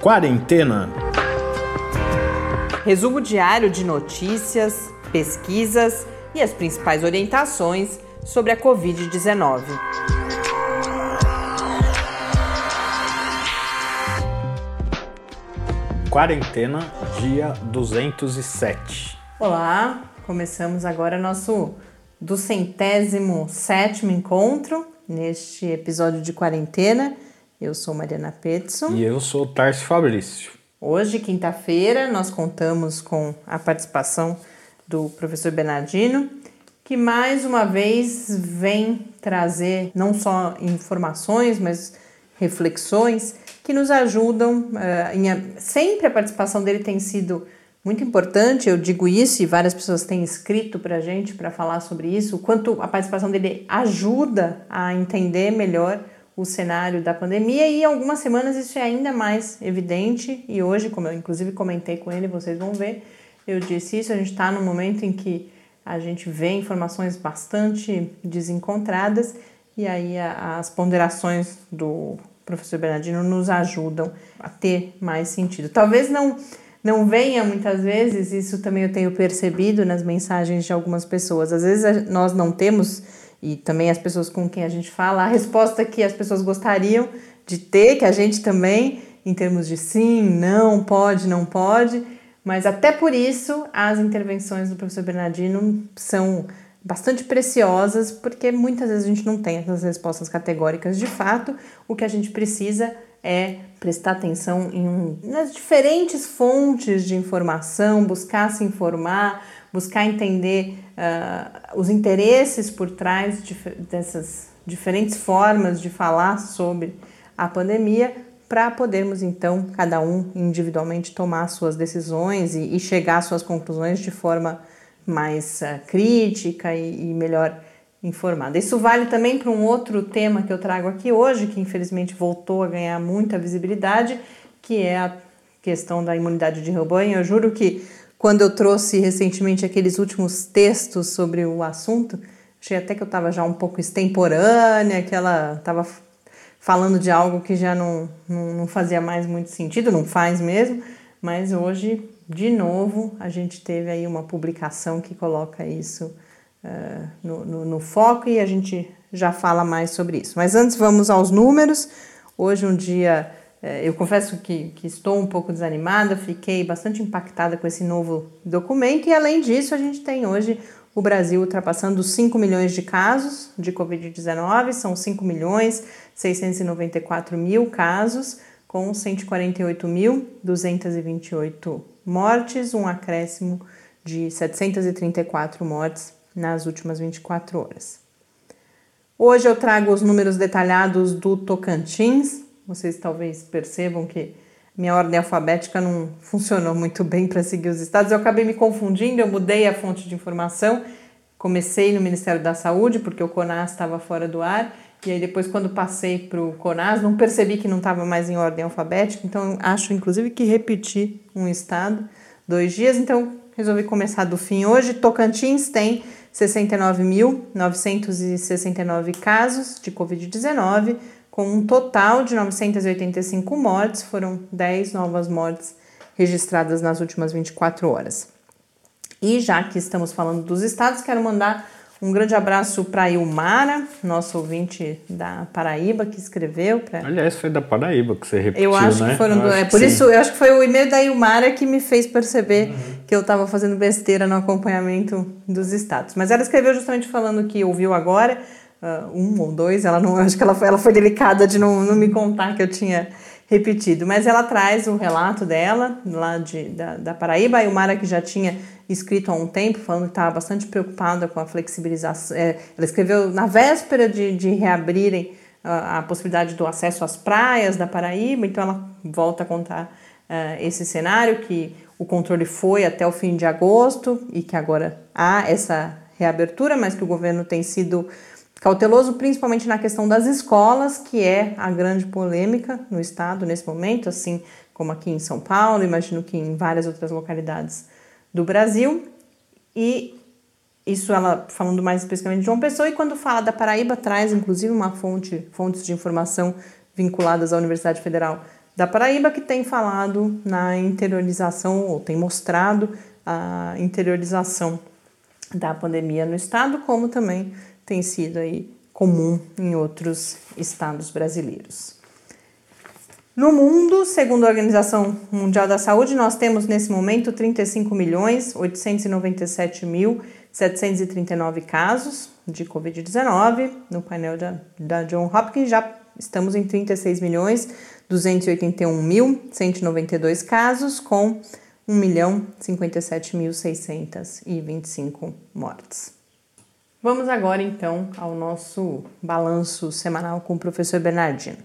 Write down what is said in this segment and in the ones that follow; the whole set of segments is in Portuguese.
Quarentena. Resumo diário de notícias, pesquisas e as principais orientações sobre a Covid-19. Quarentena, dia 207. Olá, começamos agora nosso do centésimo sétimo encontro neste episódio de quarentena. Eu sou Mariana Petson. E eu sou Tarso Fabrício. Hoje, quinta-feira, nós contamos com a participação do professor Bernardino, que mais uma vez vem trazer não só informações, mas reflexões que nos ajudam. Em, sempre a participação dele tem sido muito importante, eu digo isso e várias pessoas têm escrito para a gente para falar sobre isso, o quanto a participação dele ajuda a entender melhor o cenário da pandemia e algumas semanas isso é ainda mais evidente e hoje, como eu inclusive comentei com ele, vocês vão ver, eu disse isso, a gente está num momento em que a gente vê informações bastante desencontradas e aí as ponderações do professor Bernardino nos ajudam a ter mais sentido. Talvez não não venha muitas vezes, isso também eu tenho percebido nas mensagens de algumas pessoas. Às vezes nós não temos e também as pessoas com quem a gente fala, a resposta que as pessoas gostariam de ter, que a gente também, em termos de sim, não, pode, não pode, mas até por isso as intervenções do professor Bernardino são bastante preciosas, porque muitas vezes a gente não tem essas respostas categóricas de fato, o que a gente precisa é prestar atenção em nas diferentes fontes de informação, buscar se informar, buscar entender uh, os interesses por trás de, dessas diferentes formas de falar sobre a pandemia, para podermos então, cada um individualmente, tomar suas decisões e, e chegar às suas conclusões de forma mais uh, crítica e, e melhor informada. Isso vale também para um outro tema que eu trago aqui hoje, que infelizmente voltou a ganhar muita visibilidade, que é a questão da imunidade de rebanho. Eu juro que quando eu trouxe recentemente aqueles últimos textos sobre o assunto, achei até que eu estava já um pouco extemporânea, que ela estava falando de algo que já não, não, não fazia mais muito sentido, não faz mesmo, mas hoje, de novo, a gente teve aí uma publicação que coloca isso uh, no, no, no foco e a gente já fala mais sobre isso. Mas antes, vamos aos números. Hoje, um dia é, eu confesso que, que, estou um pouco desanimada, fiquei bastante impactada com esse novo documento e, além disso, a gente tem hoje o Brasil ultrapassando 5 milhões de casos de Covid-19, são 5 milhões 694 mil casos, com 148.228 mortes, um acréscimo de 734 mortes nas últimas 24 horas. Hoje eu trago os números detalhados do Tocantins, vocês talvez percebam que minha ordem alfabética não funcionou muito bem para seguir os estados. Eu acabei me confundindo, eu mudei a fonte de informação. Comecei no Ministério da Saúde, porque o CONAS estava fora do ar. E aí depois, quando passei para o CONAS, não percebi que não estava mais em ordem alfabética. Então, acho, inclusive, que repeti um estado, dois dias. Então, resolvi começar do fim hoje. Tocantins tem 69.969 casos de Covid-19, com um total de 985 mortes, foram 10 novas mortes registradas nas últimas 24 horas. E já que estamos falando dos estados, quero mandar um grande abraço para a Ilmara, nosso ouvinte da Paraíba, que escreveu. Pra... Aliás, foi da Paraíba que você repetiu, Eu acho né? que foram. Do... é, por sim. isso, eu acho que foi o e-mail da Ilmara que me fez perceber uhum. que eu estava fazendo besteira no acompanhamento dos estados. Mas ela escreveu justamente falando que ouviu agora uh, um ou dois, ela não, acho que ela foi, ela foi delicada de não, não me contar que eu tinha repetido, mas ela traz o relato dela, lá de, da, da Paraíba, a Ilmara que já tinha escrito há um tempo, falando que estava bastante preocupada com a flexibilização, é, ela escreveu na véspera de, de reabrirem a, a possibilidade do acesso às praias da Paraíba, então ela volta a contar uh, esse cenário, que o controle foi até o fim de agosto e que agora há essa reabertura, mas que o governo tem sido Cauteloso principalmente na questão das escolas, que é a grande polêmica no estado nesse momento, assim como aqui em São Paulo, imagino que em várias outras localidades do Brasil. E isso ela falando mais especificamente de João Pessoa, e quando fala da Paraíba, traz inclusive uma fonte, fontes de informação vinculadas à Universidade Federal da Paraíba, que tem falado na interiorização, ou tem mostrado a interiorização da pandemia no estado, como também tem sido aí comum em outros estados brasileiros. No mundo, segundo a Organização Mundial da Saúde, nós temos nesse momento 35 milhões 897 mil 739 casos de Covid-19. No painel da, da John Hopkins já estamos em 36 milhões 281 mil 192 casos, com 1 milhão 57 mil 625 mortes. Vamos agora então ao nosso balanço semanal com o professor Bernardino.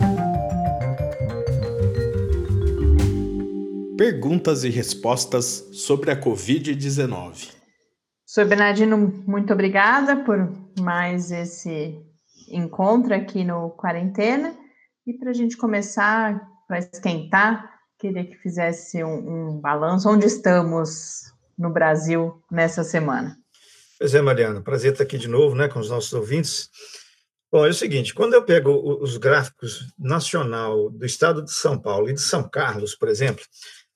Perguntas e respostas sobre a Covid-19. Professor Bernardino, muito obrigada por mais esse encontro aqui no Quarentena. E para a gente começar, para esquentar, queria que fizesse um, um balanço. Onde estamos no Brasil nessa semana? Pois é, Mariana, prazer estar aqui de novo né, com os nossos ouvintes. Bom, é o seguinte, quando eu pego os gráficos nacional do estado de São Paulo e de São Carlos, por exemplo,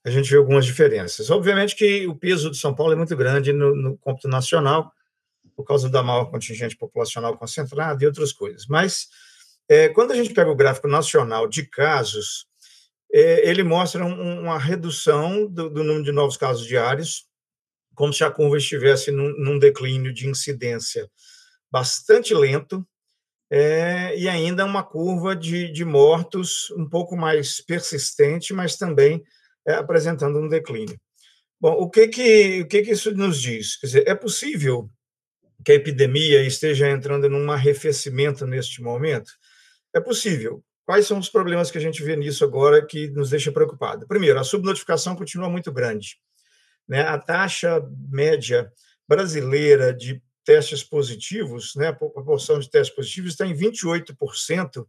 a gente vê algumas diferenças. Obviamente que o peso de São Paulo é muito grande no, no cômputo nacional, por causa da maior contingente populacional concentrada e outras coisas. Mas, é, quando a gente pega o gráfico nacional de casos, é, ele mostra um, uma redução do, do número de novos casos diários, como se a curva estivesse num, num declínio de incidência bastante lento, é, e ainda uma curva de, de mortos um pouco mais persistente, mas também é, apresentando um declínio. Bom, o que que, o que que isso nos diz? Quer dizer, é possível que a epidemia esteja entrando num arrefecimento neste momento? É possível. Quais são os problemas que a gente vê nisso agora que nos deixa preocupado? Primeiro, a subnotificação continua muito grande. Né? A taxa média brasileira de testes positivos, né, a proporção de testes positivos está em 28%,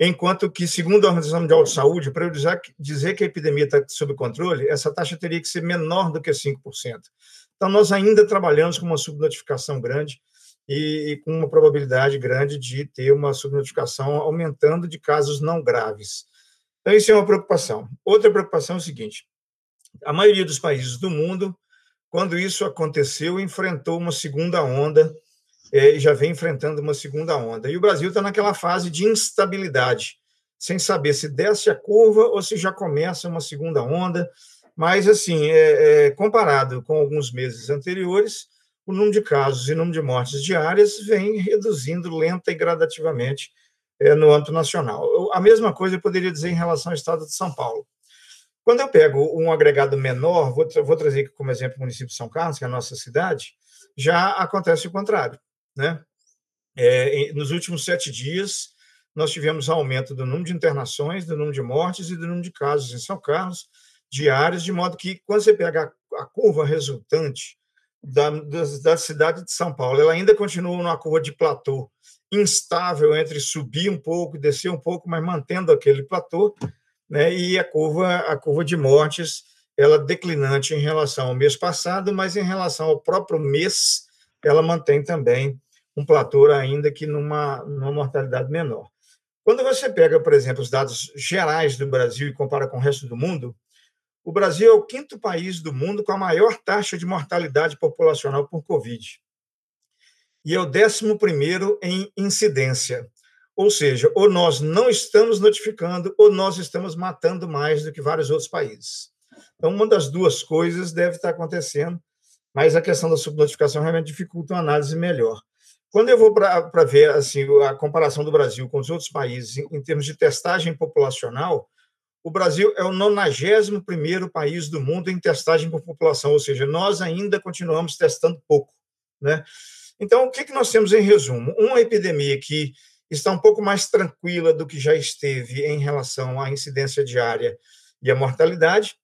enquanto que, segundo a Organização Mundial de Saúde, para eu dizer que a epidemia está sob controle, essa taxa teria que ser menor do que 5%. Então, nós ainda trabalhamos com uma subnotificação grande e, e com uma probabilidade grande de ter uma subnotificação aumentando de casos não graves. Então, isso é uma preocupação. Outra preocupação é o seguinte: a maioria dos países do mundo, quando isso aconteceu, enfrentou uma segunda onda é, e já vem enfrentando uma segunda onda. E o Brasil está naquela fase de instabilidade, sem saber se desce a curva ou se já começa uma segunda onda. Mas, assim, é, é, comparado com alguns meses anteriores, o número de casos e o número de mortes diárias vem reduzindo lenta e gradativamente é, no âmbito nacional. A mesma coisa eu poderia dizer em relação ao estado de São Paulo. Quando eu pego um agregado menor, vou, vou trazer aqui como exemplo o município de São Carlos, que é a nossa cidade, já acontece o contrário. Né? É, nos últimos sete dias, nós tivemos aumento do número de internações, do número de mortes e do número de casos em São Carlos, diários, de modo que, quando você pega a, a curva resultante da, da, da, cidade de São Paulo, ela ainda continua numa curva de platô, instável entre subir um pouco descer um pouco, mas mantendo aquele platô, né? e a curva, a curva de mortes, ela declinante em relação ao mês passado, mas em relação ao próprio mês, ela mantém também um platô ainda que numa, numa mortalidade menor. Quando você pega, por exemplo, os dados gerais do Brasil e compara com o resto do mundo, o Brasil é o quinto país do mundo com a maior taxa de mortalidade populacional por Covid. E é o décimo primeiro em incidência. Ou seja, ou nós não estamos notificando, ou nós estamos matando mais do que vários outros países. Então, uma das duas coisas deve estar acontecendo mas a questão da subnotificação realmente dificulta uma análise melhor. Quando eu vou para ver assim, a comparação do Brasil com os outros países em, em termos de testagem populacional, o Brasil é o 91 país do mundo em testagem por população, ou seja, nós ainda continuamos testando pouco. Né? Então, o que, que nós temos em resumo? Uma epidemia que está um pouco mais tranquila do que já esteve em relação à incidência diária e à mortalidade,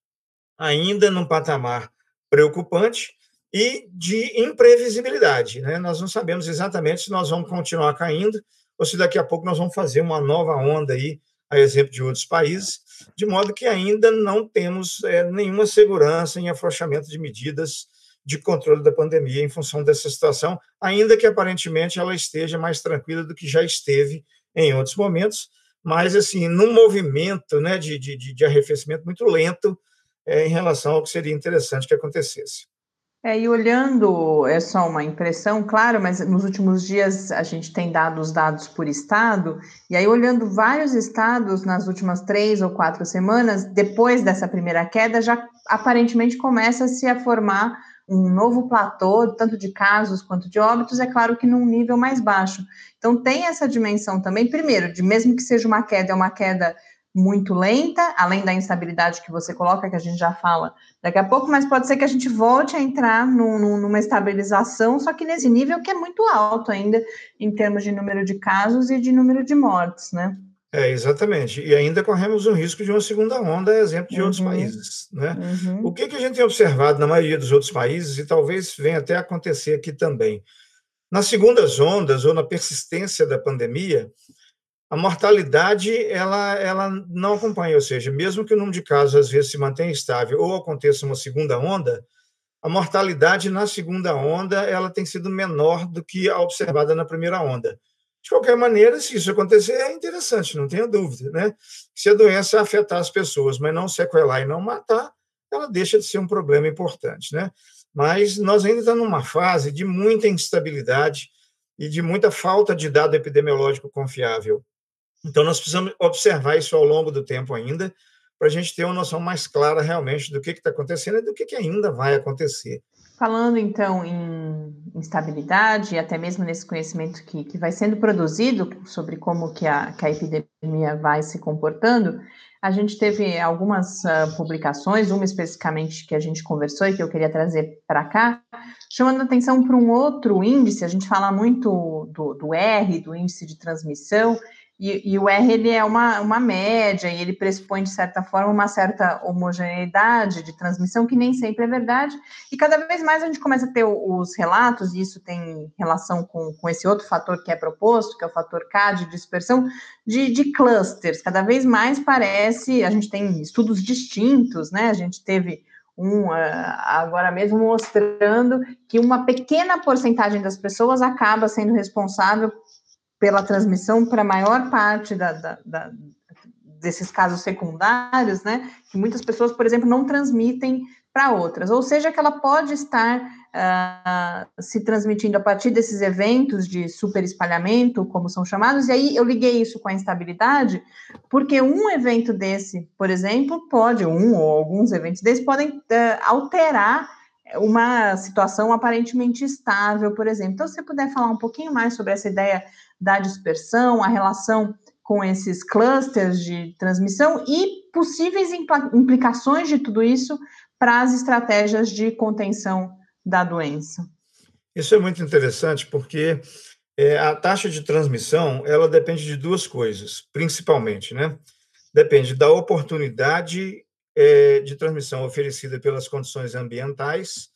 ainda num patamar preocupante, e de imprevisibilidade. Né? Nós não sabemos exatamente se nós vamos continuar caindo ou se daqui a pouco nós vamos fazer uma nova onda aí, a exemplo de outros países, de modo que ainda não temos é, nenhuma segurança em afrouxamento de medidas de controle da pandemia em função dessa situação, ainda que aparentemente ela esteja mais tranquila do que já esteve em outros momentos, mas assim, num movimento né, de, de, de arrefecimento muito lento é, em relação ao que seria interessante que acontecesse. É, e olhando, é só uma impressão, claro, mas nos últimos dias a gente tem dado os dados por estado, e aí olhando vários estados nas últimas três ou quatro semanas, depois dessa primeira queda, já aparentemente começa-se a formar um novo platô, tanto de casos quanto de óbitos, é claro que num nível mais baixo. Então tem essa dimensão também, primeiro, de mesmo que seja uma queda, é uma queda muito lenta, além da instabilidade que você coloca, que a gente já fala daqui a pouco, mas pode ser que a gente volte a entrar numa estabilização, só que nesse nível que é muito alto ainda, em termos de número de casos e de número de mortes, né? É, exatamente. E ainda corremos o risco de uma segunda onda, exemplo de uhum. outros países. Né? Uhum. O que, que a gente tem observado na maioria dos outros países, e talvez venha até acontecer aqui também, nas segundas ondas ou na persistência da pandemia, a mortalidade ela, ela não acompanha, ou seja, mesmo que o número de casos às vezes se mantenha estável ou aconteça uma segunda onda, a mortalidade na segunda onda ela tem sido menor do que a observada na primeira onda. De qualquer maneira, se isso acontecer, é interessante, não tenha dúvida, né? Se a doença afetar as pessoas, mas não sequelar e não matar, ela deixa de ser um problema importante, né? Mas nós ainda estamos numa fase de muita instabilidade e de muita falta de dado epidemiológico confiável. Então, nós precisamos observar isso ao longo do tempo ainda, para a gente ter uma noção mais clara realmente do que está acontecendo e do que, que ainda vai acontecer. Falando então em instabilidade, e até mesmo nesse conhecimento que, que vai sendo produzido sobre como que a, que a epidemia vai se comportando, a gente teve algumas uh, publicações, uma especificamente que a gente conversou e que eu queria trazer para cá, chamando atenção para um outro índice, a gente fala muito do, do R, do índice de transmissão, e, e, o R ele é uma, uma média e ele pressupõe, de certa forma, uma certa homogeneidade de transmissão, que nem sempre é verdade. E cada vez mais a gente começa a ter os relatos, e isso tem relação com, com esse outro fator que é proposto, que é o fator K de dispersão, de, de clusters. Cada vez mais parece, a gente tem estudos distintos, né? A gente teve um uh, agora mesmo mostrando que uma pequena porcentagem das pessoas acaba sendo responsável pela transmissão para a maior parte da, da, da, desses casos secundários, né? Que muitas pessoas, por exemplo, não transmitem para outras, ou seja, que ela pode estar uh, se transmitindo a partir desses eventos de superespalhamento, como são chamados, e aí eu liguei isso com a instabilidade, porque um evento desse, por exemplo, pode, um ou alguns eventos desses, podem uh, alterar uma situação aparentemente estável, por exemplo. Então, se você puder falar um pouquinho mais sobre essa ideia da dispersão, a relação com esses clusters de transmissão e possíveis implicações de tudo isso para as estratégias de contenção da doença. Isso é muito interessante porque é, a taxa de transmissão ela depende de duas coisas, principalmente, né? Depende da oportunidade é, de transmissão oferecida pelas condições ambientais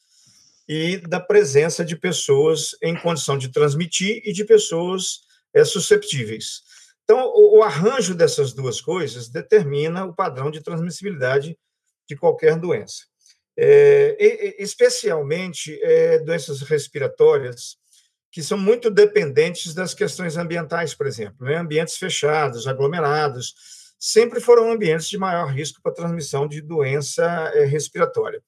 e da presença de pessoas em condição de transmitir e de pessoas é, susceptíveis. Então, o, o, arranjo dessas duas coisas determina o padrão de transmissibilidade de qualquer doença. É, especialmente é, doenças respiratórias, que são muito dependentes das questões ambientais, por exemplo. Né? Ambientes fechados, aglomerados, sempre foram ambientes de maior risco para transmissão de doença é, respiratória.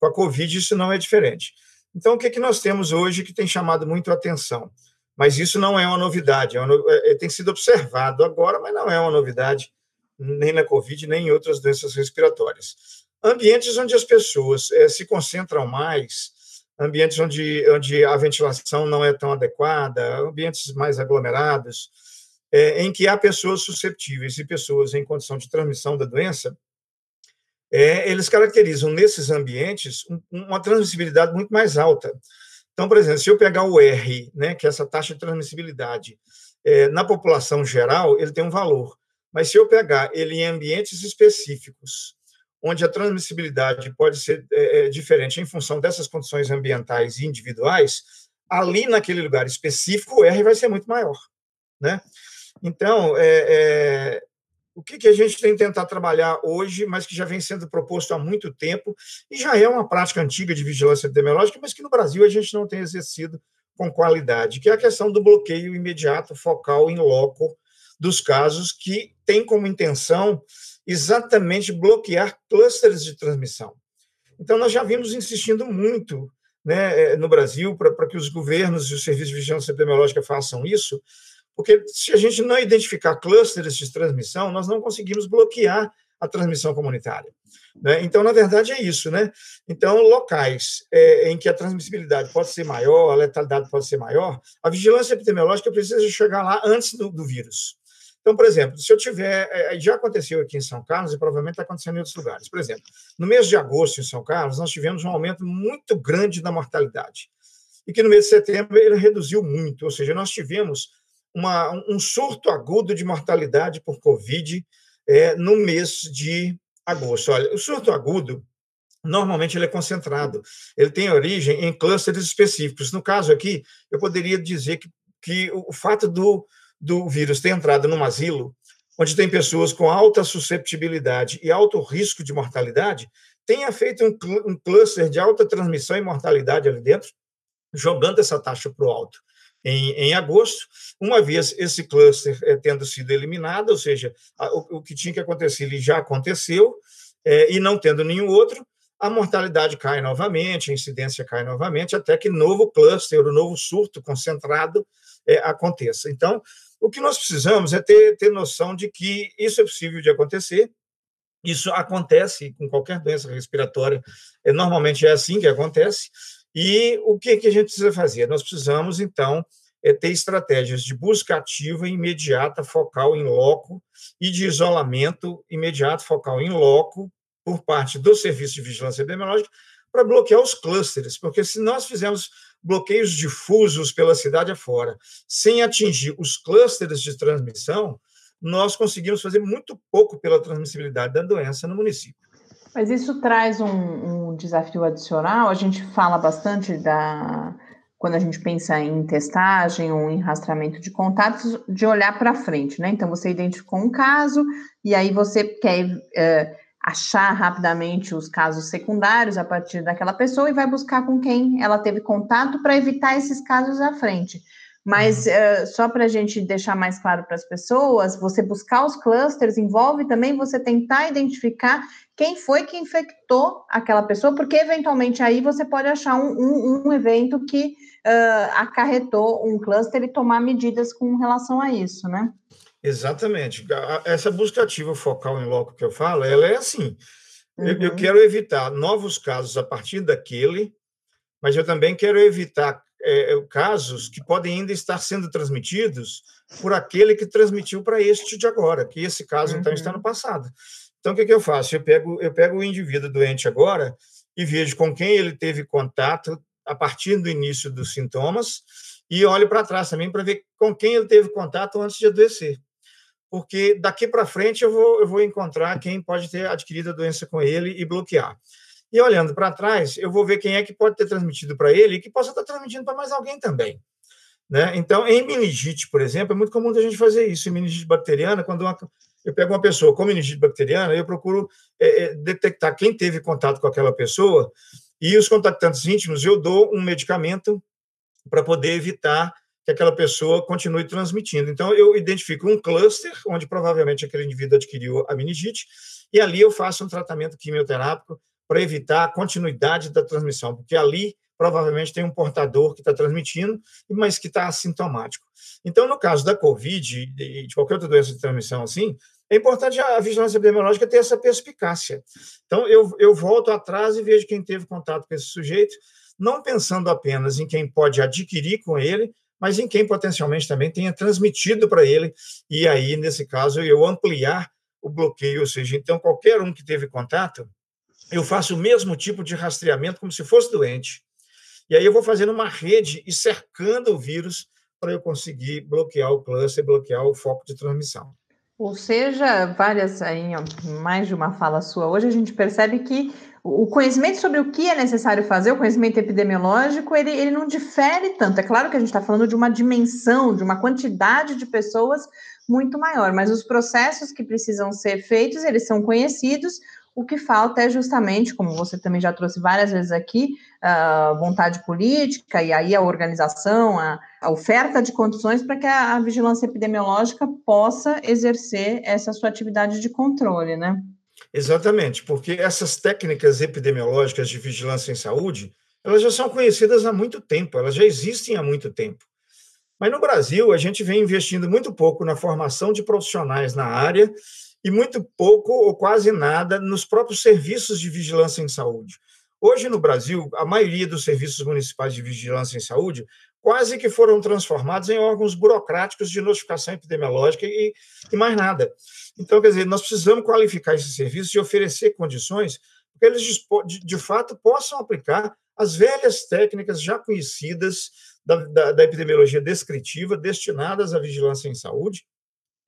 Com a Covid, isso não é diferente. Então, o que, é que nós temos hoje que tem chamado muito a atenção? Mas isso não é uma novidade, é uma, é, tem sido observado agora, mas não é uma novidade nem na Covid, nem em outras doenças respiratórias. Ambientes onde as pessoas é, se concentram mais, ambientes onde, onde a ventilação não é tão adequada, ambientes mais aglomerados, é, em que há pessoas susceptíveis e pessoas em condição de transmissão da doença, é, eles caracterizam nesses ambientes uma transmissibilidade muito mais alta. Então, por exemplo, se eu pegar o R, né, que é essa taxa de transmissibilidade, é, na população geral, ele tem um valor. Mas se eu pegar ele em ambientes específicos, onde a transmissibilidade pode ser é, é diferente em função dessas condições ambientais e individuais, ali naquele lugar específico, o R vai ser muito maior. Né? Então, é, é o que, que a gente tem tentar trabalhar hoje, mas que já vem sendo proposto há muito tempo, e já é uma prática antiga de vigilância epidemiológica, mas que no Brasil a gente não tem exercido com qualidade, que é a questão do bloqueio imediato, focal, em loco, dos casos que têm como intenção exatamente bloquear clusters de transmissão. Então, nós já vimos insistindo muito né, eh, no Brasil para que os governos e os serviços de vigilância epidemiológica façam isso, porque se a gente não identificar clusters de transmissão, nós não conseguimos bloquear a transmissão comunitária. Né? Então, na verdade, é isso. Né? Então, locais é, em que a transmissibilidade pode ser maior, a letalidade pode ser maior, a vigilância epidemiológica precisa chegar lá antes do, do vírus. Então, por exemplo, se eu tiver. É, já aconteceu aqui em São Carlos e provavelmente está acontecendo em outros lugares. Por exemplo, no mês de agosto, em São Carlos, nós tivemos um aumento muito grande da mortalidade. E que no mês de setembro ele reduziu muito, ou seja, nós tivemos uma, um surto agudo de mortalidade por Covid é, no mês de agosto. Olha, o surto agudo, normalmente ele é concentrado, ele tem origem em clusters específicos. No caso aqui, eu poderia dizer que, que o fato do do vírus ter entrado num asilo, onde tem pessoas com alta susceptibilidade e alto risco de mortalidade, tenha feito um, um cluster de alta transmissão e mortalidade ali dentro, jogando essa taxa para o alto. Em, em, agosto, uma vez esse cluster é, tendo sido eliminado, ou seja, a, o, o, que tinha que acontecer ele já aconteceu, é, e não tendo nenhum outro, a mortalidade cai novamente, a incidência cai novamente, até que novo cluster, o novo surto concentrado é, aconteça. Então, o que nós precisamos é ter, ter noção de que isso é possível de acontecer, isso acontece com qualquer doença respiratória, normalmente é assim que acontece, e o que, que a gente precisa fazer? Nós precisamos, então, é ter estratégias de busca ativa imediata, focal em loco, e de isolamento imediato, focal em loco, por parte do Serviço de Vigilância Epidemiológica, para bloquear os clusters, porque se nós fizermos bloqueios difusos pela cidade afora, sem atingir os clusters de transmissão, nós conseguimos fazer muito pouco pela transmissibilidade da doença no município. Mas isso traz um, um desafio adicional. A gente fala bastante da quando a gente pensa em testagem ou em rastreamento de contatos, de olhar para frente, né? Então você identificou um caso e aí você quer uh, achar rapidamente os casos secundários a partir daquela pessoa e vai buscar com quem ela teve contato para evitar esses casos à frente. Mas uh, só para a gente deixar mais claro para as pessoas, você buscar os clusters envolve também você tentar identificar quem foi que infectou aquela pessoa, porque eventualmente aí você pode achar um, um, um evento que uh, acarretou um cluster e tomar medidas com relação a isso, né? Exatamente. Essa busca ativa focal em loco que eu falo, ela é assim. Uhum. Eu, eu, uhum. quero evitar novos casos a partir daquele, mas eu também quero evitar é, é, casos que podem ainda estar sendo transmitidos por aquele que transmitiu para este de agora, que esse caso uhum. então está no uhum. passado. Então, o que, que eu faço? Eu pego, eu pego o indivíduo doente agora e vejo com quem ele teve contato a partir do início dos sintomas e olho para trás também para ver com quem ele teve contato antes de adoecer porque daqui para frente eu vou, eu vou encontrar quem pode ter adquirido a doença com ele e bloquear. E olhando para trás, eu vou ver quem é que pode ter transmitido para ele e que possa estar transmitindo para mais alguém também. Né? Então, em meningite, por exemplo, é muito comum a gente fazer isso. Em meningite bacteriana, quando uma, eu pego uma pessoa com meningite bacteriana, eu procuro é, é, detectar quem teve contato com aquela pessoa e os contactantes íntimos, eu dou um medicamento para poder evitar que aquela pessoa continue transmitindo. Então, eu identifico um cluster, onde provavelmente aquele indivíduo adquiriu a meningite, e ali eu faço um tratamento quimioterápico para evitar a continuidade da transmissão, porque ali provavelmente tem um portador que está transmitindo, mas que está assintomático. Então, no caso da Covid e de qualquer outra doença de transmissão assim, é importante a vigilância epidemiológica ter essa perspicácia. Então, eu, eu volto atrás e vejo quem teve contato com esse sujeito, não pensando apenas em quem pode adquirir com ele, mas em quem potencialmente também tenha transmitido para ele, e aí, nesse caso, eu ampliar o bloqueio, ou seja, então qualquer um que teve contato, eu faço o mesmo tipo de rastreamento como se fosse doente. E aí eu vou fazendo uma rede e cercando o vírus para eu conseguir bloquear o cluster, bloquear o foco de transmissão. Ou seja, várias aí, mais de uma fala sua hoje, a gente percebe que o conhecimento sobre o que é necessário fazer, o conhecimento epidemiológico, ele, ele não difere tanto. É claro que a gente está falando de uma dimensão, de uma quantidade de pessoas muito maior, mas os processos que precisam ser feitos, eles são conhecidos. O que falta é justamente, como você também já trouxe várias vezes aqui, a vontade política e aí a organização, a, oferta de condições para que a, a vigilância epidemiológica possa exercer essa sua atividade de controle, né? Exatamente, porque essas técnicas epidemiológicas de vigilância em saúde, elas já são conhecidas há muito tempo, elas já existem há muito tempo. Mas no Brasil, a gente vem investindo muito pouco na formação de profissionais na área e muito pouco ou quase nada nos próprios serviços de vigilância em saúde. Hoje, no Brasil, a maioria dos serviços municipais de vigilância em saúde quase que foram transformados em órgãos burocráticos de notificação epidemiológica e, e mais nada. Então, quer dizer, nós precisamos qualificar esses serviços e oferecer condições para que eles, de, de fato, possam aplicar as velhas técnicas já conhecidas da, da, da epidemiologia descritiva destinadas à vigilância em saúde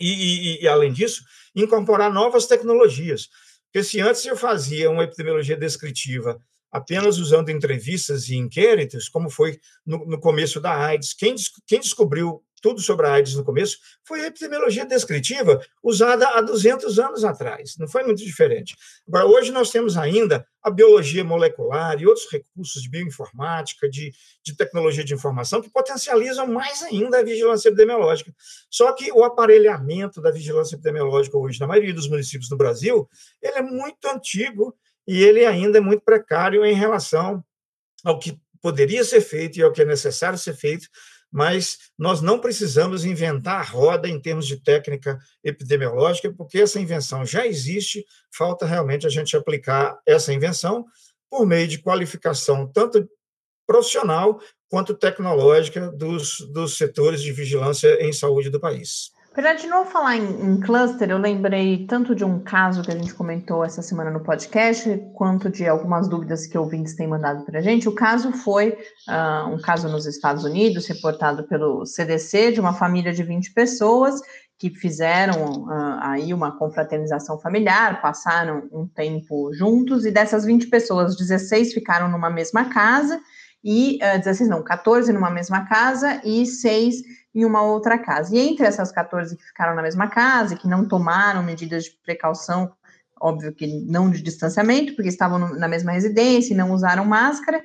e, e, e, além disso, incorporar novas tecnologias. Porque se antes eu fazia uma epidemiologia descritiva apenas usando entrevistas e inquéritos, como foi no, no começo da AIDS, quem, quem descobriu tudo sobre a AIDS no começo, foi a epidemiologia descritiva usada há 200 anos atrás, não foi muito diferente. Agora, hoje nós temos ainda a biologia molecular e outros recursos de bioinformática, de, de tecnologia de informação, que potencializam mais ainda a vigilância epidemiológica. Só que o aparelhamento da vigilância epidemiológica hoje, na maioria dos municípios do Brasil, ele é muito antigo e ele ainda é muito precário em relação ao que poderia ser feito e ao que é necessário ser feito mas nós não precisamos inventar a roda em termos de técnica epidemiológica, porque essa invenção já existe, falta realmente a gente aplicar essa invenção por meio de qualificação tanto profissional quanto tecnológica dos, dos setores de vigilância em saúde do país. Para de novo falar em, em, cluster, eu lembrei tanto de um caso que a gente comentou essa semana no podcast, quanto de algumas dúvidas que ouvintes têm mandado para a gente. O caso foi uh, um caso nos Estados Unidos, reportado pelo CDC, de uma família de 20 pessoas que fizeram uh, aí uma confraternização familiar, passaram um tempo juntos, e dessas 20 pessoas, 16 ficaram numa mesma casa, e uh, ah, 16 não, 14 numa mesma casa, e 6 em uma outra casa. E entre essas 14 que ficaram na mesma casa e que não tomaram medidas de precaução, óbvio que não de distanciamento, porque estavam na mesma residência e não usaram máscara,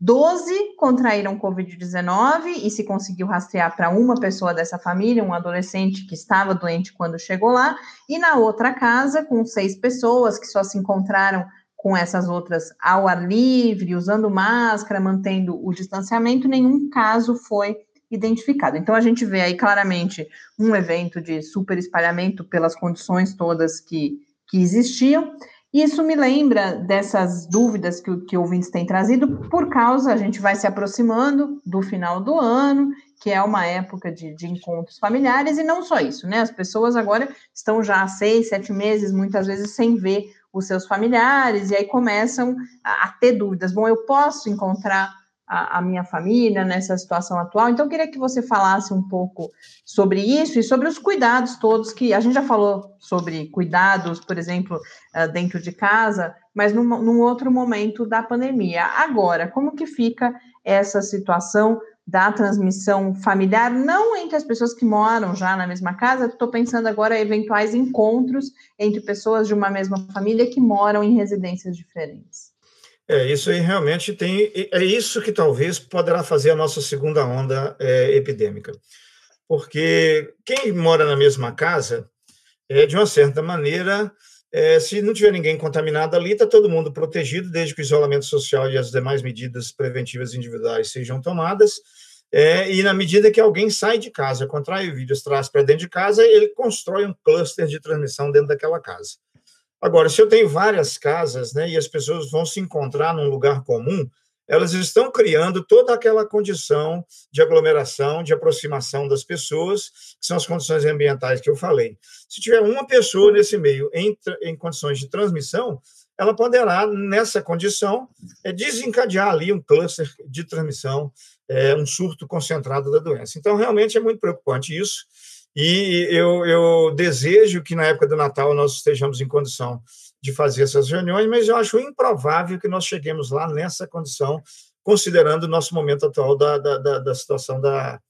12 contraíram Covid-19 e se conseguiu rastrear para uma pessoa dessa família, um adolescente que estava doente quando chegou lá, e na outra casa, com seis pessoas que só se encontraram com essas outras ao ar livre, usando máscara, mantendo o distanciamento, nenhum caso foi identificado. Então, a gente vê aí claramente um evento de super espalhamento pelas condições todas que, que existiam. Isso me lembra dessas dúvidas que, que ouvintes têm trazido, por causa, a gente vai se aproximando do final do ano, que é uma época de, de encontros familiares, e não só isso, né? As pessoas agora estão já há seis, sete meses, muitas vezes, sem ver os seus familiares, e aí começam a, a ter dúvidas. Bom, eu posso encontrar a, a, minha família nessa situação atual. Então, eu queria que você falasse um pouco sobre isso e sobre os cuidados todos que a gente já falou sobre cuidados, por exemplo, eh, dentro de casa, mas num, num outro momento da pandemia. Agora, como que fica essa situação da transmissão familiar, não entre as pessoas que moram já na mesma casa, estou pensando agora em eventuais encontros entre pessoas de uma mesma família que moram em residências diferentes. É, isso aí realmente tem. É isso que talvez poderá fazer a nossa segunda onda é, epidêmica. Porque quem mora na mesma casa, é, de uma certa maneira, é, se não tiver ninguém contaminado ali, está todo mundo protegido, desde que o isolamento social e as demais medidas preventivas individuais sejam tomadas. É, e na medida que alguém sai de casa, contrai o vírus, traz para dentro de casa, ele constrói um cluster de transmissão dentro daquela casa. Agora, se eu tenho várias casas, né, e as pessoas vão se encontrar num lugar comum, elas estão criando toda aquela condição de aglomeração, de aproximação das pessoas, que são as condições ambientais que eu falei. Se tiver uma pessoa nesse meio em, em condições de transmissão, ela poderá, nessa condição, é, desencadear ali um cluster de transmissão, é, um surto concentrado da doença. Então, realmente é muito preocupante isso. E eu, eu desejo que na época do Natal nós estejamos em condição de fazer essas reuniões, mas eu acho improvável que nós cheguemos lá nessa condição, considerando o nosso momento atual da, da, da, da situação da,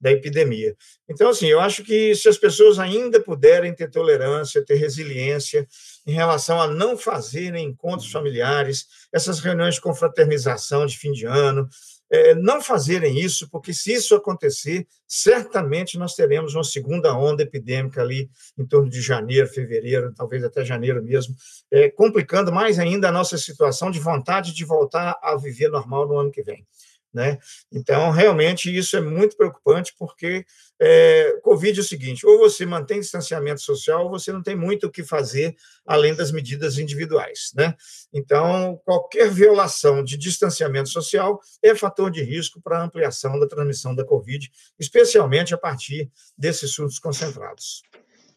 da epidemia. Então, assim, eu acho que se as pessoas ainda puderem ter tolerância, ter resiliência em relação a não fazerem encontros familiares, essas reuniões de confraternização de fim de ano, é, não fazerem isso, porque se isso acontecer, certamente nós teremos uma segunda onda epidêmica ali em torno de janeiro, fevereiro, talvez até janeiro mesmo, é, complicando mais ainda a nossa situação de vontade de voltar a viver normal no ano que vem. Né? Então, realmente, isso é muito preocupante, porque é, Covid é o seguinte: ou você mantém distanciamento social, ou você não tem muito o que fazer além das medidas individuais. Né? Então, qualquer violação de distanciamento social é fator de risco para a ampliação da transmissão da Covid, especialmente a partir desses surtos concentrados.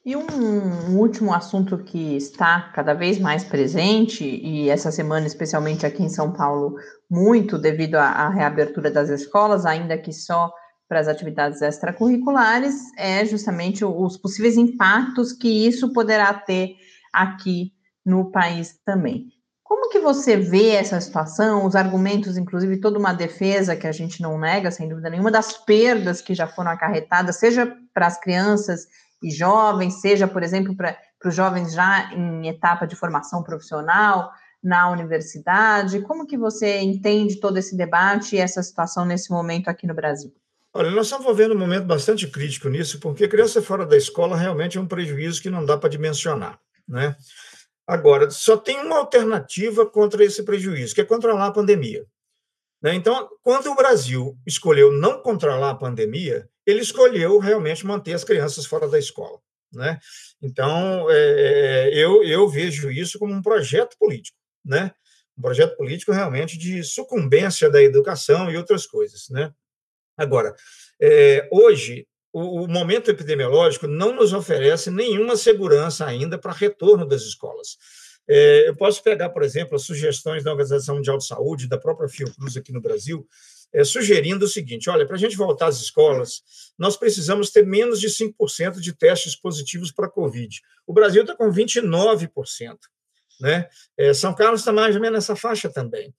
E um último assunto que está cada vez mais presente, e essa semana, especialmente aqui em São Paulo, muito devido à, reabertura das escolas, ainda que só para as atividades extracurriculares, é justamente os possíveis impactos que isso poderá ter aqui no país também. Como que você vê essa situação, os argumentos, inclusive toda uma defesa que a gente não nega, sem dúvida nenhuma, das perdas que já foram acarretadas, seja para as crianças e jovens, seja, por exemplo, para os jovens já em etapa de formação profissional, na universidade? Como que você entende todo esse debate e essa situação nesse momento aqui no Brasil? Olha, nós estamos vivendo um momento bastante crítico nisso, porque criança fora da escola realmente é um prejuízo que não dá para dimensionar, né? Agora, só tem uma alternativa contra esse prejuízo, que é controlar a pandemia. Né? Então, quando o Brasil escolheu não controlar a pandemia, ele escolheu realmente manter as crianças fora da escola. Né? Então, é, eu, eu vejo isso como um projeto político né? Um projeto político realmente de sucumbência da educação e outras coisas, né? Agora, é, hoje, o, o, momento epidemiológico não nos oferece nenhuma segurança ainda para retorno das escolas. É, eu posso pegar, por exemplo, as sugestões da Organização Mundial de Saúde, da própria Fiocruz aqui no Brasil, é, sugerindo o seguinte: olha, para a gente voltar às escolas, nós precisamos ter menos de 5% de testes positivos para a Covid. O Brasil está com 29%. Né? É, São Carlos está mais ou menos nessa faixa também.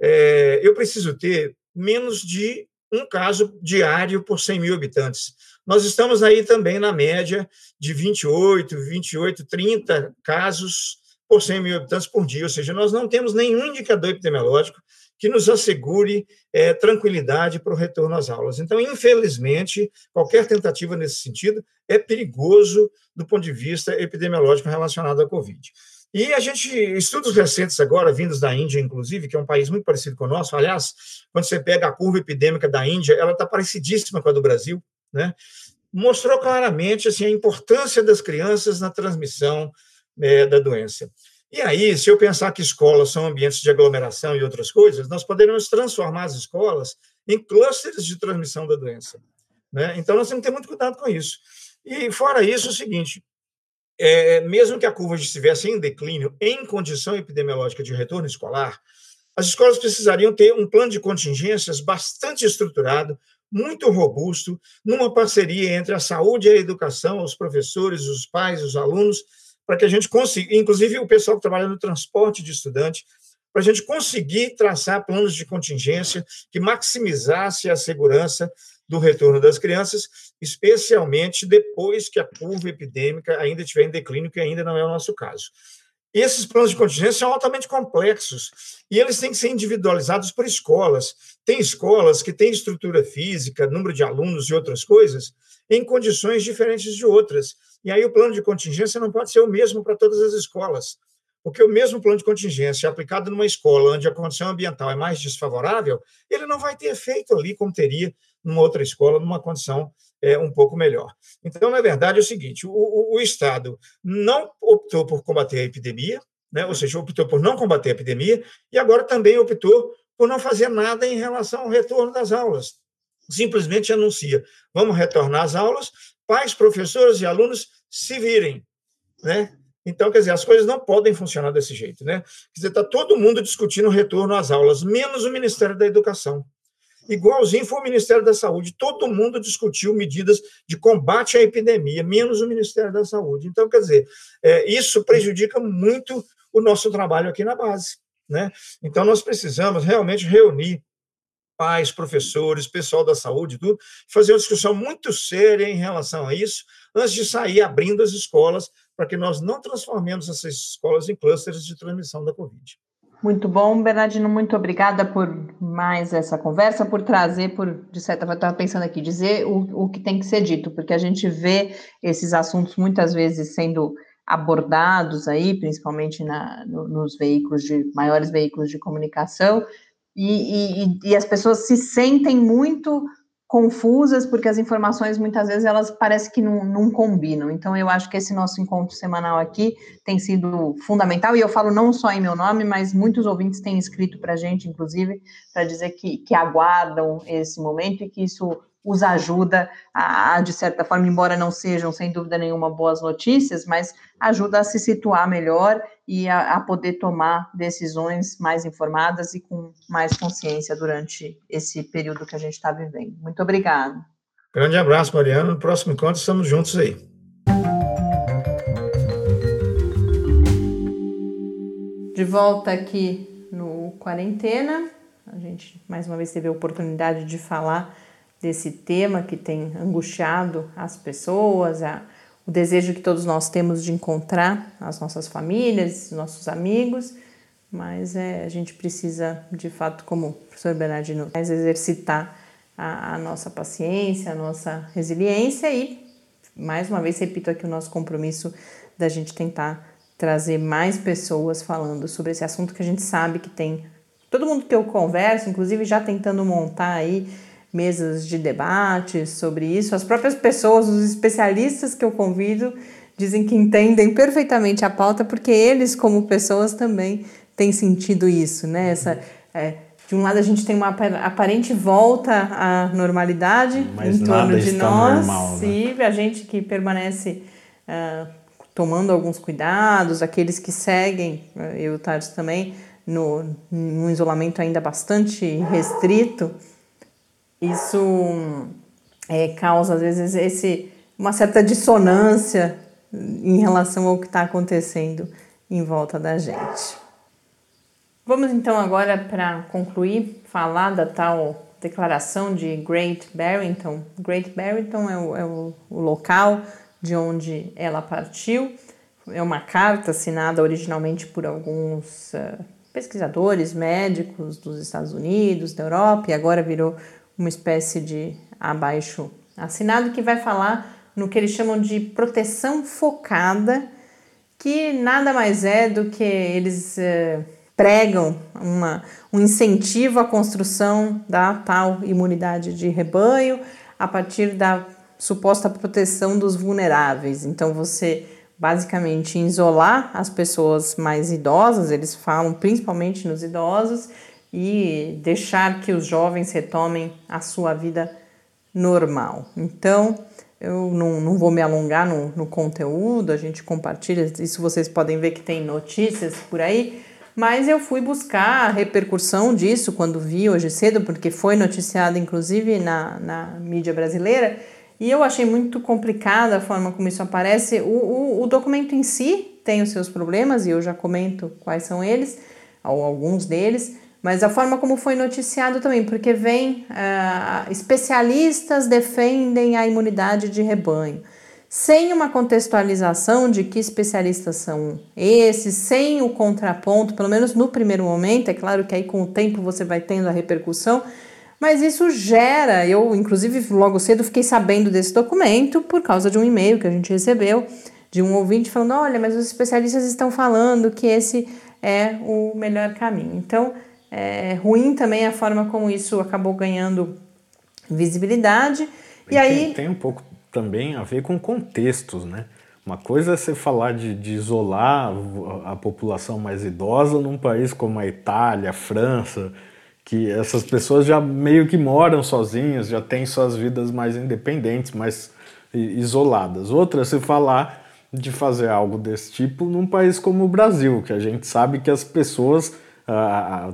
É, eu preciso ter menos de um caso diário por 100 mil habitantes. Nós estamos aí também na média de 28, 28, 30 casos por 100 mil habitantes por dia, ou seja, nós não temos nenhum indicador epidemiológico que nos assegure é, tranquilidade para o retorno às aulas. Então, infelizmente, qualquer tentativa nesse sentido é perigoso do ponto de vista epidemiológico relacionado à Covid. E a gente, estudos recentes agora, vindos da Índia, inclusive, que é um país muito parecido com o nosso, aliás, quando você pega a curva epidêmica da Índia, ela está parecidíssima com a do Brasil, né? mostrou claramente assim, a importância das crianças na transmissão é, da doença. E aí, se eu pensar que escolas são ambientes de aglomeração e outras coisas, nós poderíamos transformar as escolas em clusters de transmissão da doença. Né? Então, nós temos que ter muito cuidado com isso. E, fora isso, é o seguinte: é, mesmo que a curva estivesse em declínio, em condição epidemiológica de retorno escolar, as escolas precisariam ter um plano de contingências bastante estruturado, muito robusto, numa parceria entre a saúde e a educação, os professores, os pais, os alunos, para que a gente consiga, inclusive o pessoal que trabalha no transporte de estudante, para a gente conseguir traçar planos de contingência que maximizasse a segurança do retorno das crianças, especialmente depois que a curva epidêmica ainda estiver em declínio, que ainda não é o nosso caso. Esses planos de contingência são altamente complexos e eles têm que ser individualizados por escolas. Tem escolas que têm estrutura física, número de alunos e outras coisas, em condições diferentes de outras. E aí o plano de contingência não pode ser o mesmo para todas as escolas. Porque o mesmo plano de contingência aplicado numa escola onde a condição ambiental é mais desfavorável, ele não vai ter efeito ali como teria numa outra escola, numa condição é, um pouco melhor. Então, na verdade, é o seguinte: o, o, o Estado não optou por combater a epidemia, né, ou seja, optou por não combater a epidemia, e agora também optou por não fazer nada em relação ao retorno das aulas. Simplesmente anuncia: vamos retornar às aulas, pais, professores e alunos se virem. Né? Então, quer dizer, as coisas não podem funcionar desse jeito, né? Quer dizer, está todo mundo discutindo o retorno às aulas, menos o Ministério da Educação. Igualzinho foi o Ministério da Saúde, todo mundo discutiu medidas de combate à epidemia, menos o Ministério da Saúde. Então, quer dizer, é, isso prejudica muito o nosso trabalho aqui na base, né? Então, nós precisamos realmente reunir pais, professores, pessoal da saúde, tudo, fazer uma discussão muito séria em relação a isso, antes de sair abrindo as escolas, para que nós não transformemos essas escolas em clusters de transmissão da Covid. Muito bom, Bernardino, muito obrigada por mais essa conversa, por trazer, por, de certa forma, estava pensando aqui, dizer o, o que tem que ser dito, porque a gente vê esses assuntos muitas vezes sendo abordados aí, principalmente na, no, nos veículos de, maiores veículos de comunicação, e, e, e as pessoas se sentem muito confusas, porque as informações muitas vezes elas parecem que não, não, combinam. Então, eu acho que esse nosso encontro semanal aqui tem sido fundamental, e eu falo não só em meu nome, mas muitos ouvintes têm escrito para a gente, inclusive, para dizer que, que aguardam esse momento e que isso os ajuda a, de certa forma, embora não sejam, sem dúvida nenhuma, boas notícias, mas ajuda a se situar melhor e a, a, poder tomar decisões mais informadas e com mais consciência durante esse período que a gente está vivendo. Muito obrigada. Grande abraço, Mariana. No próximo encontro estamos juntos aí. De volta aqui no Quarentena, a gente mais uma vez teve a oportunidade de falar desse tema que tem angustiado as pessoas, a, o desejo que todos nós temos de encontrar as nossas famílias, nossos amigos, mas é, a gente precisa, de fato, como o professor Bernardino, mais exercitar a, a nossa paciência, a nossa resiliência e, mais uma vez, repito aqui o nosso compromisso da gente tentar trazer mais pessoas falando sobre esse assunto que a gente sabe que tem todo mundo que eu converso, inclusive já tentando montar aí mesas de debate sobre isso. As próprias pessoas, os especialistas que eu convido, dizem que entendem perfeitamente a pauta, porque eles, como pessoas, também têm sentido isso, né? Essa, é, de um lado, a gente tem uma aparente volta à normalidade Mas em torno de nós, normal, né? e a gente que permanece uh, tomando alguns cuidados, aqueles que seguem, eu e o Tades também, no, num isolamento ainda bastante restrito isso é, causa, às vezes, esse, uma certa dissonância em relação ao que está acontecendo em volta da gente. Vamos então agora, para concluir, falar da tal declaração de Great Barrington. Great Barrington é o, é o, local de onde ela partiu. É uma carta assinada originalmente por alguns uh, pesquisadores médicos dos Estados Unidos, da Europa, e agora virou uma espécie de abaixo assinado que vai falar no que eles chamam de proteção focada, que nada mais é do que eles eh, pregam uma, um incentivo à construção da tal imunidade de rebanho a partir da suposta proteção dos vulneráveis. Então, você basicamente isolar as pessoas mais idosas, eles falam principalmente nos idosos, e deixar que os jovens retomem a sua vida normal. Então, eu não, não vou me alongar no, no conteúdo, a gente compartilha, isso vocês podem ver que tem notícias por aí, mas eu fui buscar a repercussão disso quando vi hoje cedo, porque foi noticiado inclusive na, na mídia brasileira, e eu achei muito complicada a forma como isso aparece. O, o, o documento em si tem os seus problemas, e eu já comento quais são eles, ou alguns deles, mas a forma como foi noticiado também, porque vem uh, especialistas defendem a imunidade de rebanho, sem uma contextualização de que especialistas são esses, sem o contraponto, pelo menos no primeiro momento, é claro que aí com o tempo você vai tendo a repercussão, mas isso gera, eu inclusive logo cedo fiquei sabendo desse documento por causa de um e-mail que a gente recebeu de um ouvinte falando: olha, mas os especialistas estão falando que esse é o melhor caminho. Então, é, ruim também a forma como isso acabou ganhando visibilidade. E, e aí tem, tem um pouco também a ver com contextos, né? Uma coisa é você falar de, de, isolar a população mais idosa num país como a Itália, a França, que essas pessoas já meio que moram sozinhas, já têm suas vidas mais independentes, mais isoladas. Outra é você falar de fazer algo desse tipo num país como o Brasil, que a gente sabe que as pessoas a,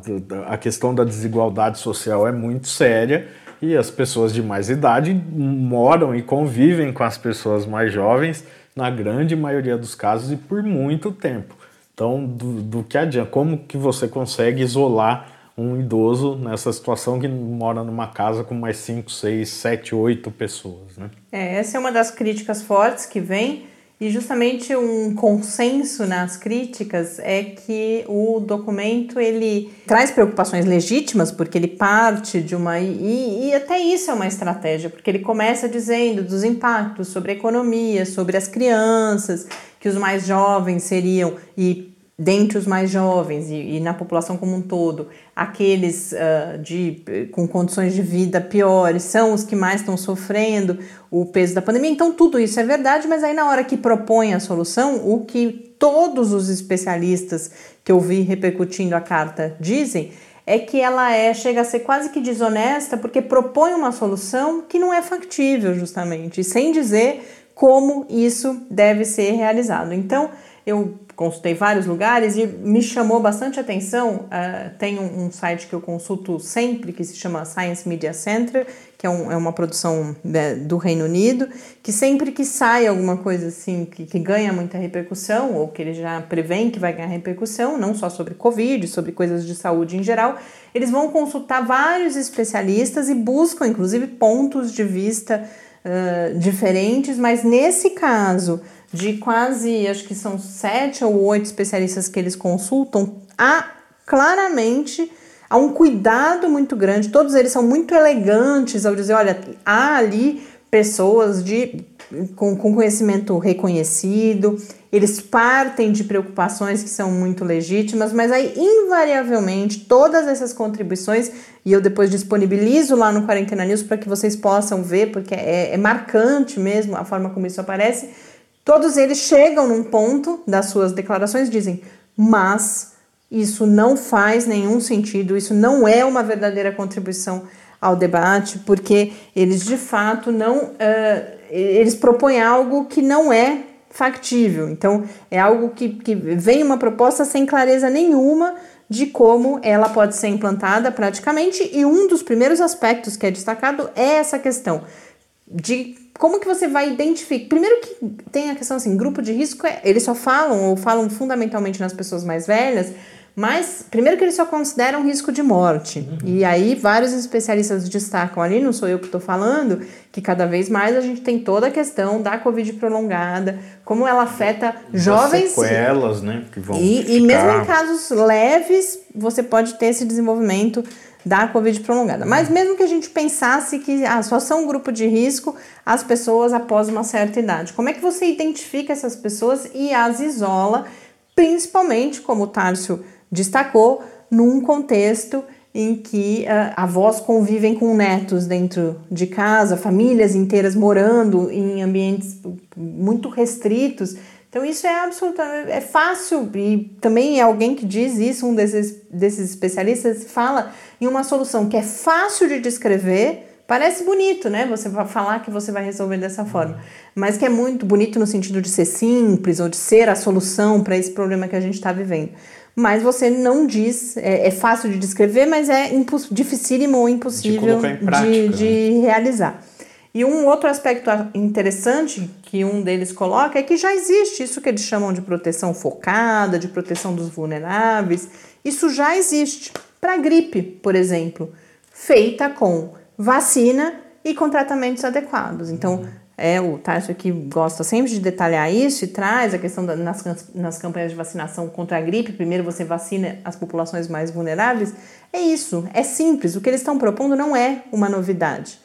a questão da desigualdade social é muito séria e as pessoas de mais idade moram e convivem com as pessoas mais jovens, na grande maioria dos casos, e por muito tempo. Então, do, do que adianta? Como que você consegue isolar um idoso nessa situação que mora numa casa com mais 5, 6, 7, 8 pessoas. Né? É, essa é uma das críticas fortes que vem, e justamente um consenso nas críticas é que o documento ele traz preocupações legítimas, porque ele parte de uma. E, e até isso é uma estratégia, porque ele começa dizendo dos impactos sobre a economia, sobre as crianças, que os mais jovens seriam, e dentre os mais jovens e, e, na população como um todo, aqueles uh, de, com condições de vida piores são os que mais estão sofrendo o peso da pandemia. Então, tudo isso é verdade, mas aí na hora que propõe a solução, o que todos os especialistas que eu vi repercutindo a carta dizem é que ela é chega a ser quase que desonesta porque propõe uma solução que não é factível justamente, sem dizer como isso deve ser realizado. Então, eu consultei vários lugares e me chamou bastante atenção. Uh, tem um, um, site que eu consulto sempre que se chama Science Media Center, que é, um, é uma produção né, do Reino Unido, que sempre que sai alguma coisa assim que, que ganha muita repercussão, ou que ele já prevê que vai ganhar repercussão, não só sobre Covid, sobre coisas de saúde em geral, eles vão consultar vários especialistas e buscam, inclusive, pontos de vista uh, diferentes, mas nesse caso de quase, acho que são sete ou oito especialistas que eles consultam, há claramente há um cuidado muito grande. Todos eles são muito elegantes ao dizer, olha, há ali pessoas de com, com conhecimento reconhecido, eles partem de preocupações que são muito legítimas, mas aí, invariavelmente, todas essas contribuições, e eu depois disponibilizo lá no Quarentena News para que vocês possam ver, porque é, é marcante mesmo a forma como isso aparece Todos eles chegam num ponto das suas declarações dizem, mas isso não faz nenhum sentido, isso não é uma verdadeira contribuição ao debate, porque eles de fato não. Uh, eles propõem algo que não é factível. Então, é algo que, que vem uma proposta sem clareza nenhuma de como ela pode ser implantada praticamente, e um dos primeiros aspectos que é destacado é essa questão de como que você vai identificar? Primeiro que tem a questão assim, grupo de risco, é, eles só falam ou falam fundamentalmente nas pessoas mais velhas, mas primeiro que eles só consideram risco de morte. Uhum. E aí vários especialistas destacam ali, não sou eu que estou falando, que cada vez mais a gente tem toda a questão da Covid prolongada, como ela afeta das jovens. sequelas, né? Que vão e, e mesmo em casos leves, você pode ter esse desenvolvimento da Covid prolongada. Mas mesmo que a gente pensasse que ah, só são um grupo de risco as pessoas após uma certa idade, como é que você identifica essas pessoas e as isola, principalmente, como o Tárcio destacou, num contexto em que uh, avós convivem com netos dentro de casa, famílias inteiras morando em ambientes muito restritos. Então isso é absolutamente é fácil e também é alguém que diz isso, um desses, desses especialistas fala em uma solução que é fácil de descrever, parece bonito, né? Você vai falar que você vai resolver dessa forma, mas que é muito bonito no sentido de ser simples ou de ser a solução para esse problema que a gente está vivendo. Mas você não diz, é, é, fácil de descrever, mas é dificílimo ou impossível de, prática, de, de né? realizar. E um outro aspecto interessante que um deles coloca é que já existe isso que eles chamam de proteção focada, de proteção dos vulneráveis. Isso já existe para gripe, por exemplo, feita com vacina e com tratamentos adequados. Então, é o Tarso que gosta sempre de detalhar isso e traz a questão da, nas, nas campanhas de vacinação contra a gripe. Primeiro você vacina as populações mais vulneráveis. É isso, é simples. O que eles estão propondo não é uma novidade,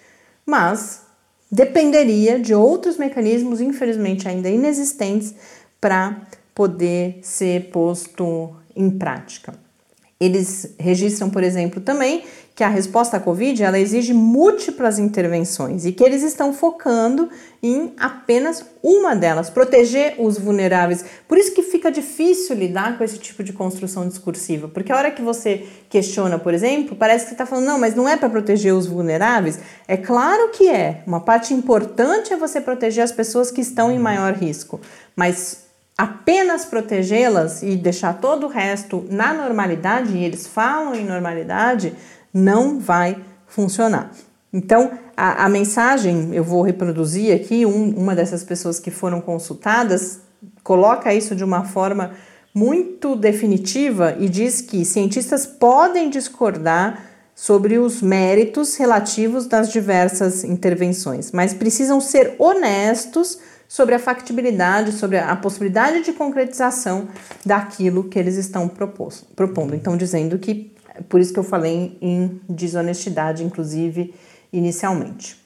mas dependeria de outros mecanismos, infelizmente ainda inexistentes, para poder ser posto em prática. Eles registram, por exemplo, também que a resposta à Covid ela exige múltiplas intervenções e que eles estão focando em apenas uma delas, proteger os vulneráveis. Por isso que fica difícil lidar com esse tipo de construção discursiva, porque a hora que você questiona, por exemplo, parece que está falando, não, mas não é para proteger os vulneráveis. É claro que é. Uma parte importante é você proteger as pessoas que estão em maior risco, mas apenas protegê-las e deixar todo o resto na normalidade, e eles falam em normalidade, não vai funcionar. Então, a, a mensagem, eu vou reproduzir aqui, um, uma dessas pessoas que foram consultadas coloca isso de uma forma muito definitiva e diz que cientistas podem discordar sobre os méritos relativos das diversas intervenções, mas precisam ser honestos sobre a factibilidade, sobre a possibilidade de concretização daquilo que eles estão propondo. Então, dizendo que, por isso que eu falei em desonestidade, inclusive, inicialmente.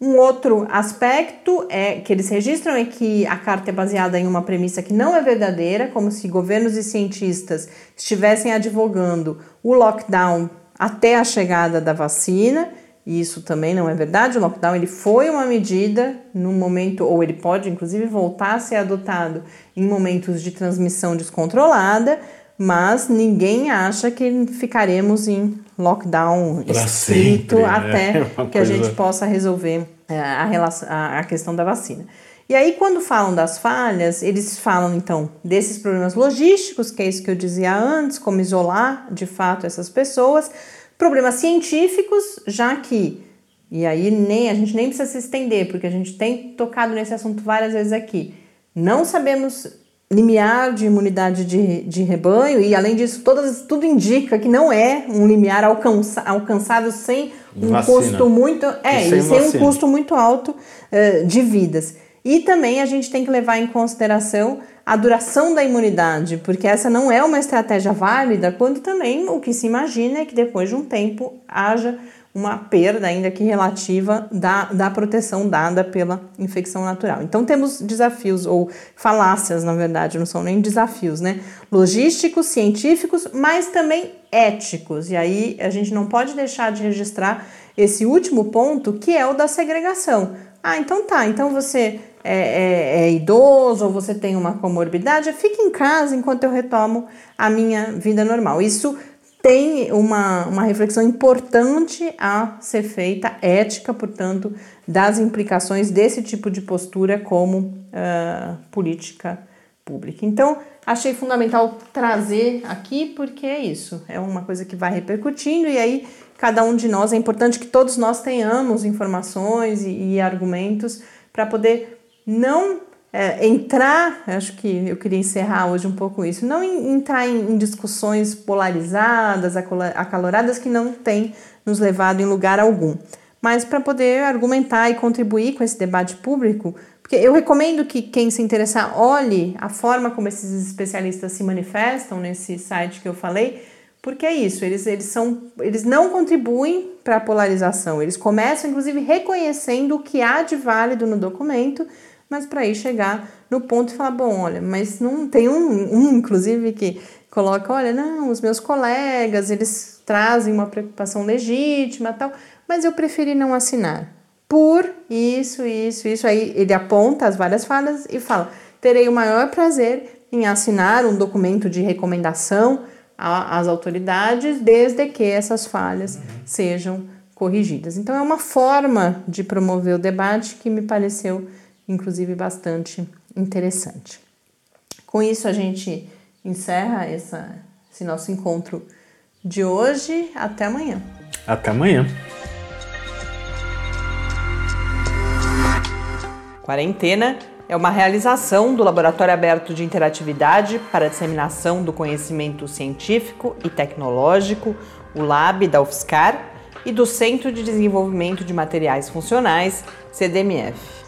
Um outro aspecto é que eles registram é que a carta é baseada em uma premissa que não é verdadeira, como se governos e cientistas estivessem advogando o lockdown até a chegada da vacina. E isso também não é verdade. O lockdown ele foi uma medida no momento, ou ele pode inclusive voltar a ser adotado em momentos de transmissão descontrolada, mas ninguém acha que ficaremos em lockdown pra estrito sempre, até né? Que a gente possa resolver é, a, relação, a questão da vacina. E aí, quando falam das falhas, eles falam então desses problemas logísticos, que é isso que eu dizia antes, como isolar de fato essas pessoas, problemas científicos, já que, e aí nem a gente nem precisa se estender, porque a gente tem tocado nesse assunto várias vezes aqui, não sabemos limiar de imunidade de, de rebanho, e além disso, todas, tudo indica que não é um limiar alcança, alcançável sem um Vacina. custo muito. É, E e sem sem um custo muito alto eh, de vidas. E também a gente tem que levar em consideração a duração da imunidade, porque essa não é uma estratégia válida quando também o que se imagina é que depois de um tempo haja uma perda, ainda que relativa, da, da proteção dada pela infecção natural. Então temos desafios, ou falácias, na verdade, não são nem desafios, né? Logísticos, científicos, mas também éticos. E aí a gente não pode deixar de registrar esse último ponto, que é o da segregação. Ah, então tá, então você é, é- é idoso ou você tem uma comorbidade, fique em casa enquanto eu retomo a minha vida normal. Isso tem uma, uma reflexão importante a ser feita, ética, portanto, das implicações desse tipo de postura como ah, política pública. Então, achei fundamental trazer aqui, porque é isso, é uma coisa que vai repercutindo, e aí cada um de nós, é importante que todos nós tenhamos informações e, e argumentos para poder não é, entrar, acho que eu queria encerrar hoje um pouco isso, não entrar em, em discussões polarizadas, acaloradas, que não têm nos levado em lugar algum, mas para poder argumentar e contribuir com esse debate público, porque eu recomendo que quem se interessar olhe a forma como esses especialistas se manifestam nesse site que eu falei, porque é isso, eles, eles, são, eles não contribuem para a polarização, eles começam inclusive reconhecendo o que há de válido no documento, mas para aí chegar no ponto e falar, bom, olha, mas não tem um, um inclusive que coloca, olha, não, os meus colegas, eles trazem uma preocupação legítima tal, mas eu preferi não assinar. Por isso, isso, isso. Aí ele aponta as várias falhas e fala: terei o maior prazer em assinar um documento de recomendação às autoridades, desde que essas falhas sejam corrigidas. Então, é uma forma de promover o debate que me pareceu, inclusive, bastante interessante. Com isso, a gente encerra essa, esse nosso encontro de hoje. Até amanhã. Até amanhã. Quarentena é uma realização do Laboratório Aberto de Interatividade para a Disseminação do Conhecimento Científico e Tecnológico, o LAB da UFSCar, e do Centro de Desenvolvimento de Materiais Funcionais, CDMF.